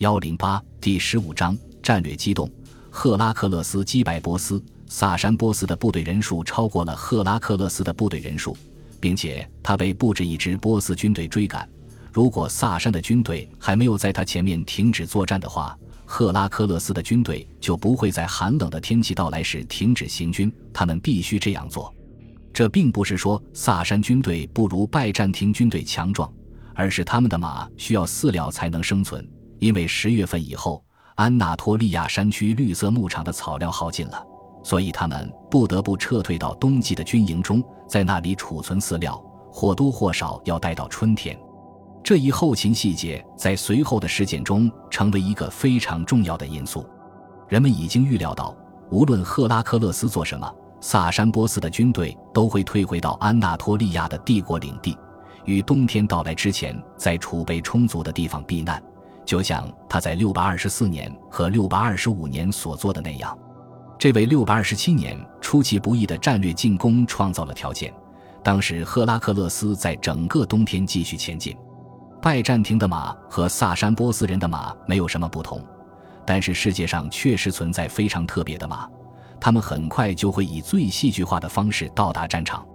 幺零八第十五章战略机动。赫拉克勒斯击败波斯，萨珊波斯的部队人数超过了赫拉克勒斯的部队人数，并且他被布置一支波斯军队追赶。如果萨珊的军队还没有在他前面停止作战的话，赫拉克勒斯的军队就不会在寒冷的天气到来时停止行军。他们必须这样做。这并不是说萨珊军队不如拜占庭军队强壮，而是他们的马需要饲料才能生存。因为十月份以后，安纳托利亚山区绿色牧场的草料耗尽了，所以他们不得不撤退到冬季的军营中，在那里储存饲料，或多或少要待到春天。这一后勤细节在随后的事件中成为一个非常重要的因素。人们已经预料到，无论赫拉克勒斯做什么，萨珊波斯的军队都会退回到安纳托利亚的帝国领地，于冬天到来之前，在储备充足的地方避难，就像他在六百二十四年和六百二十五年所做的那样。这为六百二十七年出其不意的战略进攻创造了条件。当时，赫拉克勒斯在整个冬天继续前进。拜占庭的马和萨珊波斯人的马没有什么不同，但是世界上确实存在非常特别的马，他们很快就会以最戏剧化的方式到达战场。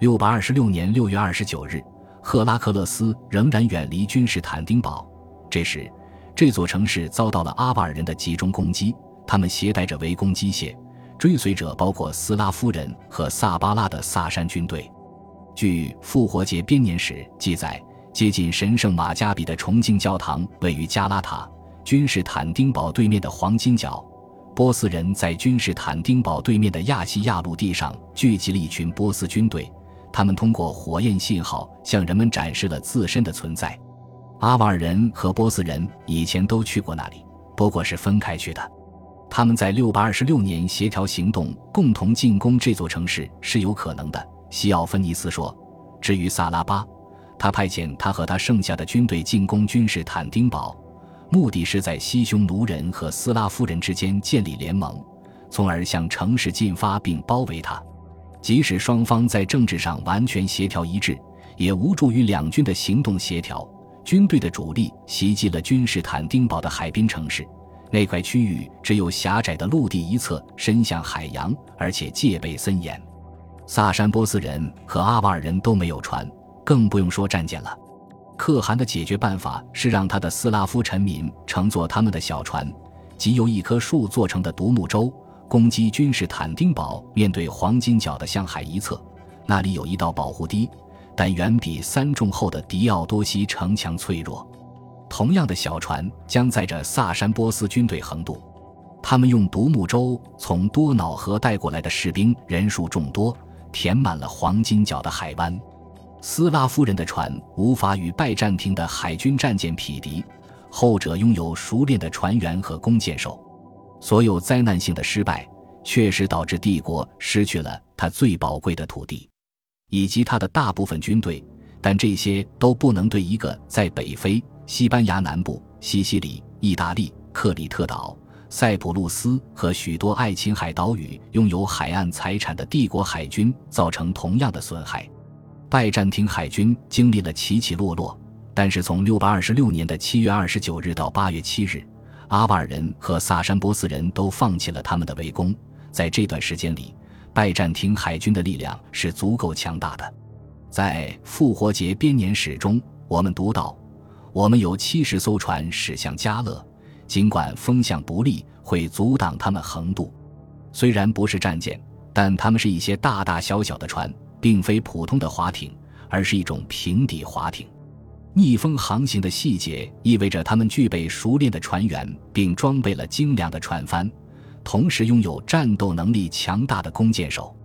六百二十六年六月二十九日，赫拉克勒斯仍然远离君士坦丁堡，这时这座城市遭到了阿瓦尔人的集中攻击，他们携带着围攻机械，追随者包括斯拉夫人和萨巴拉的萨珊军队。据《复活节编年史》记载。接近神圣马加比的崇敬教堂位于加拉塔，君士坦丁堡对面的黄金角。波斯人在君士坦丁堡对面的亚细亚陆地上聚集了一群波斯军队，他们通过火焰信号向人们展示了自身的存在。阿瓦尔人和波斯人以前都去过那里，不过是分开去的。他们在六百二十六年协调行动，共同进攻这座城市是有可能的。西奥芬尼斯说：“至于萨拉巴。”他派遣他和他剩下的军队进攻君士坦丁堡，目的是在西匈奴人和斯拉夫人之间建立联盟，从而向城市进发并包围它。即使双方在政治上完全协调一致，也无助于两军的行动协调。军队的主力袭击了君士坦丁堡的海滨城市，那块区域只有狭窄的陆地一侧伸向海洋，而且戒备森严。萨珊波斯人和阿瓦尔人都没有船。更不用说战舰了。可汗的解决办法是让他的斯拉夫臣民乘坐他们的小船，即由一棵树做成的独木舟，攻击君士坦丁堡面对黄金角的向海一侧，那里有一道保护堤，但远比三重后的迪奥多西城墙脆弱。同样的小船将载着萨珊波斯军队横渡，他们用独木舟从多瑙河带过来的士兵人数众多，填满了黄金角的海湾。斯拉夫人的船无法与拜占庭的海军战舰匹敌，后者拥有熟练的船员和弓箭手。所有灾难性的失败确实导致帝国失去了它最宝贵的土地，以及它的大部分军队。但这些都不能对一个在北非、西班牙南部、西西里、意大利、克里特岛、塞浦路斯和许多爱琴海岛屿拥有海岸财产的帝国海军造成同样的损害。拜占庭海军经历了起起落落，但是从六百二十六年的七月二十九日到八月七日，阿瓦尔人和萨珊波斯人都放弃了他们的围攻。在这段时间里，拜占庭海军的力量是足够强大的。在复活节编年史中，我们读到：“我们有七十艘船驶向加勒，尽管风向不利，会阻挡他们横渡。虽然不是战舰，但他们是一些大大小小的船。”并非普通的划艇，而是一种平底划艇。逆风航行的细节意味着他们具备熟练的船员，并装备了精良的船帆，同时拥有战斗能力强大的弓箭手。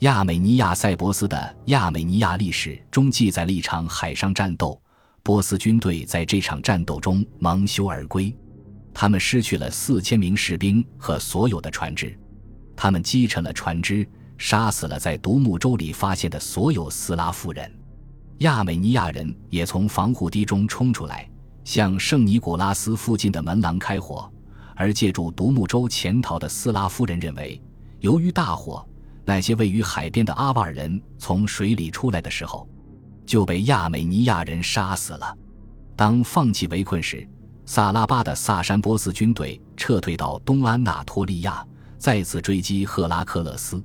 亚美尼亚塞博斯的《亚美尼亚历史》中记载了一场海上战斗，波斯军队在这场战斗中蒙羞而归，他们失去了四千名士兵和所有的船只，他们击沉了船只。杀死了在独木舟里发现的所有斯拉夫人，亚美尼亚人也从防护堤中冲出来，向圣尼古拉斯附近的门廊开火。而借助独木舟潜逃的斯拉夫人认为，由于大火，那些位于海边的阿瓦尔人从水里出来的时候，就被亚美尼亚人杀死了。当放弃围困时，萨拉巴的萨珊波斯军队撤退到东安纳托利亚，再次追击赫拉克勒斯。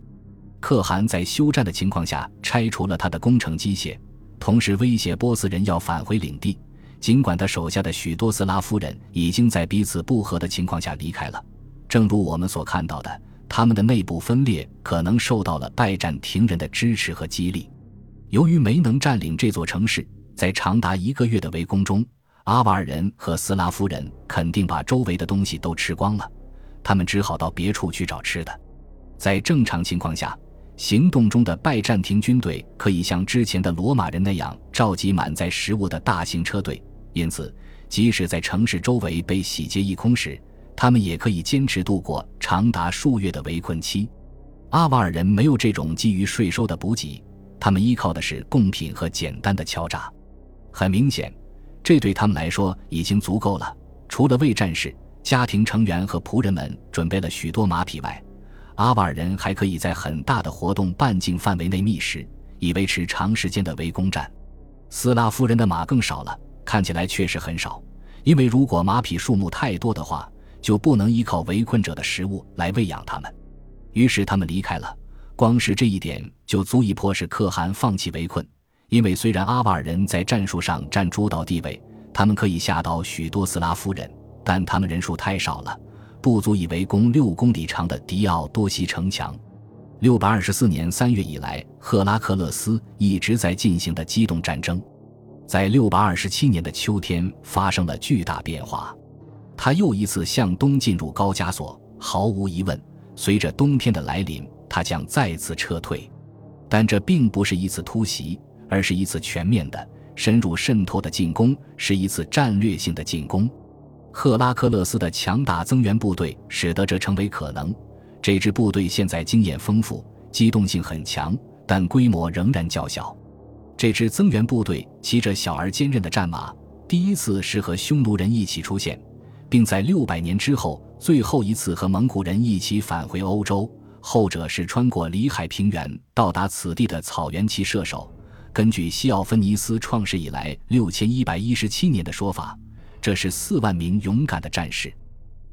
可汗在休战的情况下拆除了他的工程机械，同时威胁波斯人要返回领地。尽管他手下的许多斯拉夫人已经在彼此不和的情况下离开了，正如我们所看到的，他们的内部分裂可能受到了拜占庭人的支持和激励。由于没能占领这座城市，在长达一个月的围攻中。阿瓦尔人和斯拉夫人肯定把周围的东西都吃光了，他们只好到别处去找吃的。在正常情况下，行动中的拜占庭军队可以像之前的罗马人那样召集满载食物的大型车队，因此，即使在城市周围被洗劫一空时，他们也可以坚持度过长达数月的围困期。阿瓦尔人没有这种基于税收的补给，他们依靠的是贡品和简单的敲诈。很明显。这对他们来说已经足够了。除了为战士、家庭成员和仆人们准备了许多马匹外，阿瓦尔人还可以在很大的活动半径范围内觅食，以维持长时间的围攻战。斯拉夫人的马更少了，看起来确实很少，因为如果马匹数目太多的话，就不能依靠围困者的食物来喂养他们。于是他们离开了。光是这一点就足以迫使可汗放弃围困。因为虽然阿瓦尔人在战术上占主导地位，他们可以吓倒许多斯拉夫人，但他们人数太少了，不足以围攻六公里长的迪奥多西城墙。六百二十四年三月以来，赫拉克勒斯一直在进行的机动战争，在六百二十七年的秋天发生了巨大变化，他又一次向东进入高加索。毫无疑问，随着冬天的来临，他将再次撤退，但这并不是一次突袭。而是一次全面的、深入渗透的进攻，是一次战略性的进攻。赫拉克勒斯的强大增援部队使得这成为可能。这支部队现在经验丰富，机动性很强，但规模仍然较小。这支增援部队骑着小而坚韧的战马，第一次是和匈奴人一起出现，并在六百年之后最后一次和蒙古人一起返回欧洲。后者是穿过里海平原到达此地的草原骑射手。根据西奥芬尼斯创世以来六千一百一十七年的说法，这是四万名勇敢的战士，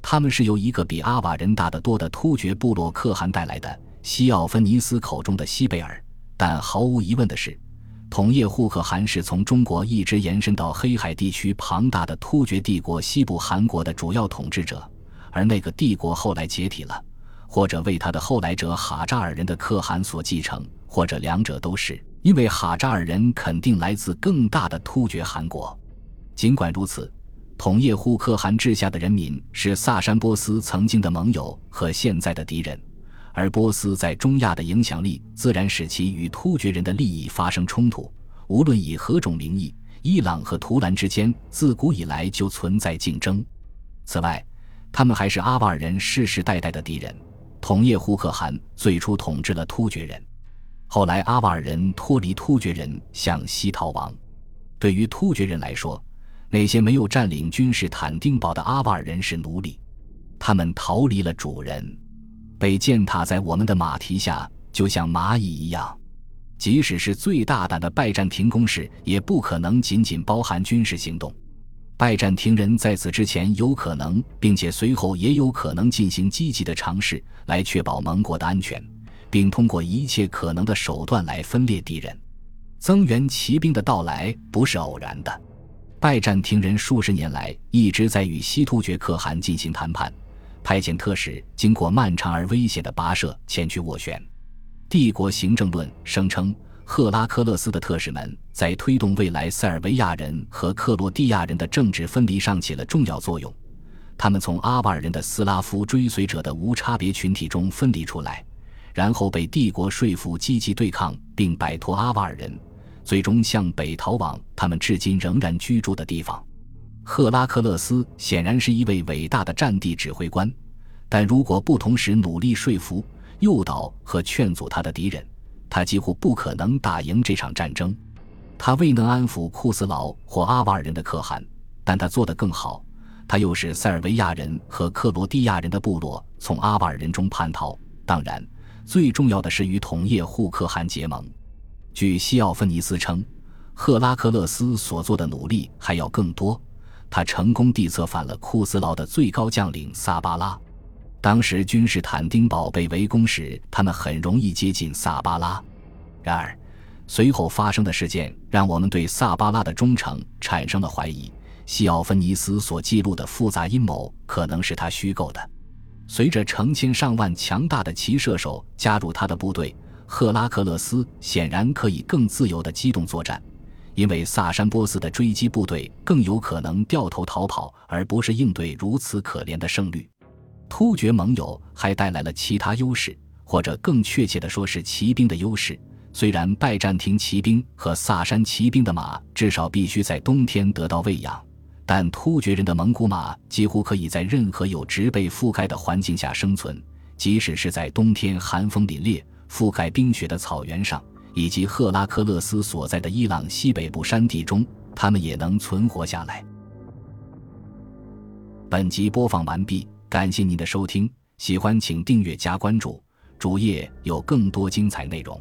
他们是由一个比阿瓦人大得多的突厥部落可汗带来的。西奥芬尼斯口中的西贝尔，但毫无疑问的是，统叶护可汗是从中国一直延伸到黑海地区庞大的突厥帝国西部汗国的主要统治者，而那个帝国后来解体了，或者为他的后来者哈扎尔人的可汗所继承，或者两者都是。因为哈扎尔人肯定来自更大的突厥汗国，尽管如此，统叶护可汗治下的人民是萨珊波斯曾经的盟友和现在的敌人，而波斯在中亚的影响力自然使其与突厥人的利益发生冲突。无论以何种名义，伊朗和图兰之间自古以来就存在竞争。此外，他们还是阿瓦尔人世世代代的敌人。统叶护可汗最初统治了突厥人。后来，阿瓦尔人脱离突厥人，向西逃亡。对于突厥人来说，那些没有占领君士坦丁堡的阿瓦尔人是奴隶，他们逃离了主人，被践踏在我们的马蹄下，就像蚂蚁一样。即使是最大胆的拜占庭攻势，也不可能仅仅包含军事行动。拜占庭人在此之前有可能，并且随后也有可能进行积极的尝试，来确保盟国的安全。并通过一切可能的手段来分裂敌人。增援骑兵的到来不是偶然的。拜占庭人数十年来一直在与西突厥可汗进行谈判，派遣特使经过漫长而危险的跋涉前去斡旋。帝国行政论声称，赫拉克勒斯的特使们在推动未来塞尔维亚人和克罗地亚人的政治分离上起了重要作用。他们从阿瓦尔人的斯拉夫追随者的无差别群体中分离出来。然后被帝国说服积极对抗，并摆脱阿瓦尔人，最终向北逃往他们至今仍然居住的地方。赫拉克勒斯显然是一位伟大的战地指挥官，但如果不同时努力说服、诱导和劝阻他的敌人，他几乎不可能打赢这场战争。他未能安抚库斯劳或阿瓦尔人的可汗，但他做得更好。他又使塞尔维亚人和克罗地亚人的部落从阿瓦尔人中叛逃。当然。最重要的是与统叶护可汗结盟。据西奥芬尼斯称，赫拉克勒斯所做的努力还要更多。他成功地策反了库斯劳的最高将领萨巴拉。当时君士坦丁堡被围攻时，他们很容易接近萨巴拉。然而，随后发生的事件让我们对萨巴拉的忠诚产生了怀疑。西奥芬尼斯所记录的复杂阴谋可能是他虚构的。随着成千上万强大的骑射手加入他的部队，赫拉克勒斯显然可以更自由地机动作战，因为萨珊波斯的追击部队更有可能掉头逃跑，而不是应对如此可怜的胜率。突厥盟友还带来了其他优势，或者更确切的说是骑兵的优势。虽然拜占庭骑兵和萨珊骑兵的马至少必须在冬天得到喂养。但突厥人的蒙古马几乎可以在任何有植被覆盖的环境下生存，即使是在冬天寒风凛冽、覆盖冰雪的草原上，以及赫拉克勒斯所在的伊朗西北部山地中，他们也能存活下来。本集播放完毕，感谢您的收听，喜欢请订阅加关注，主页有更多精彩内容。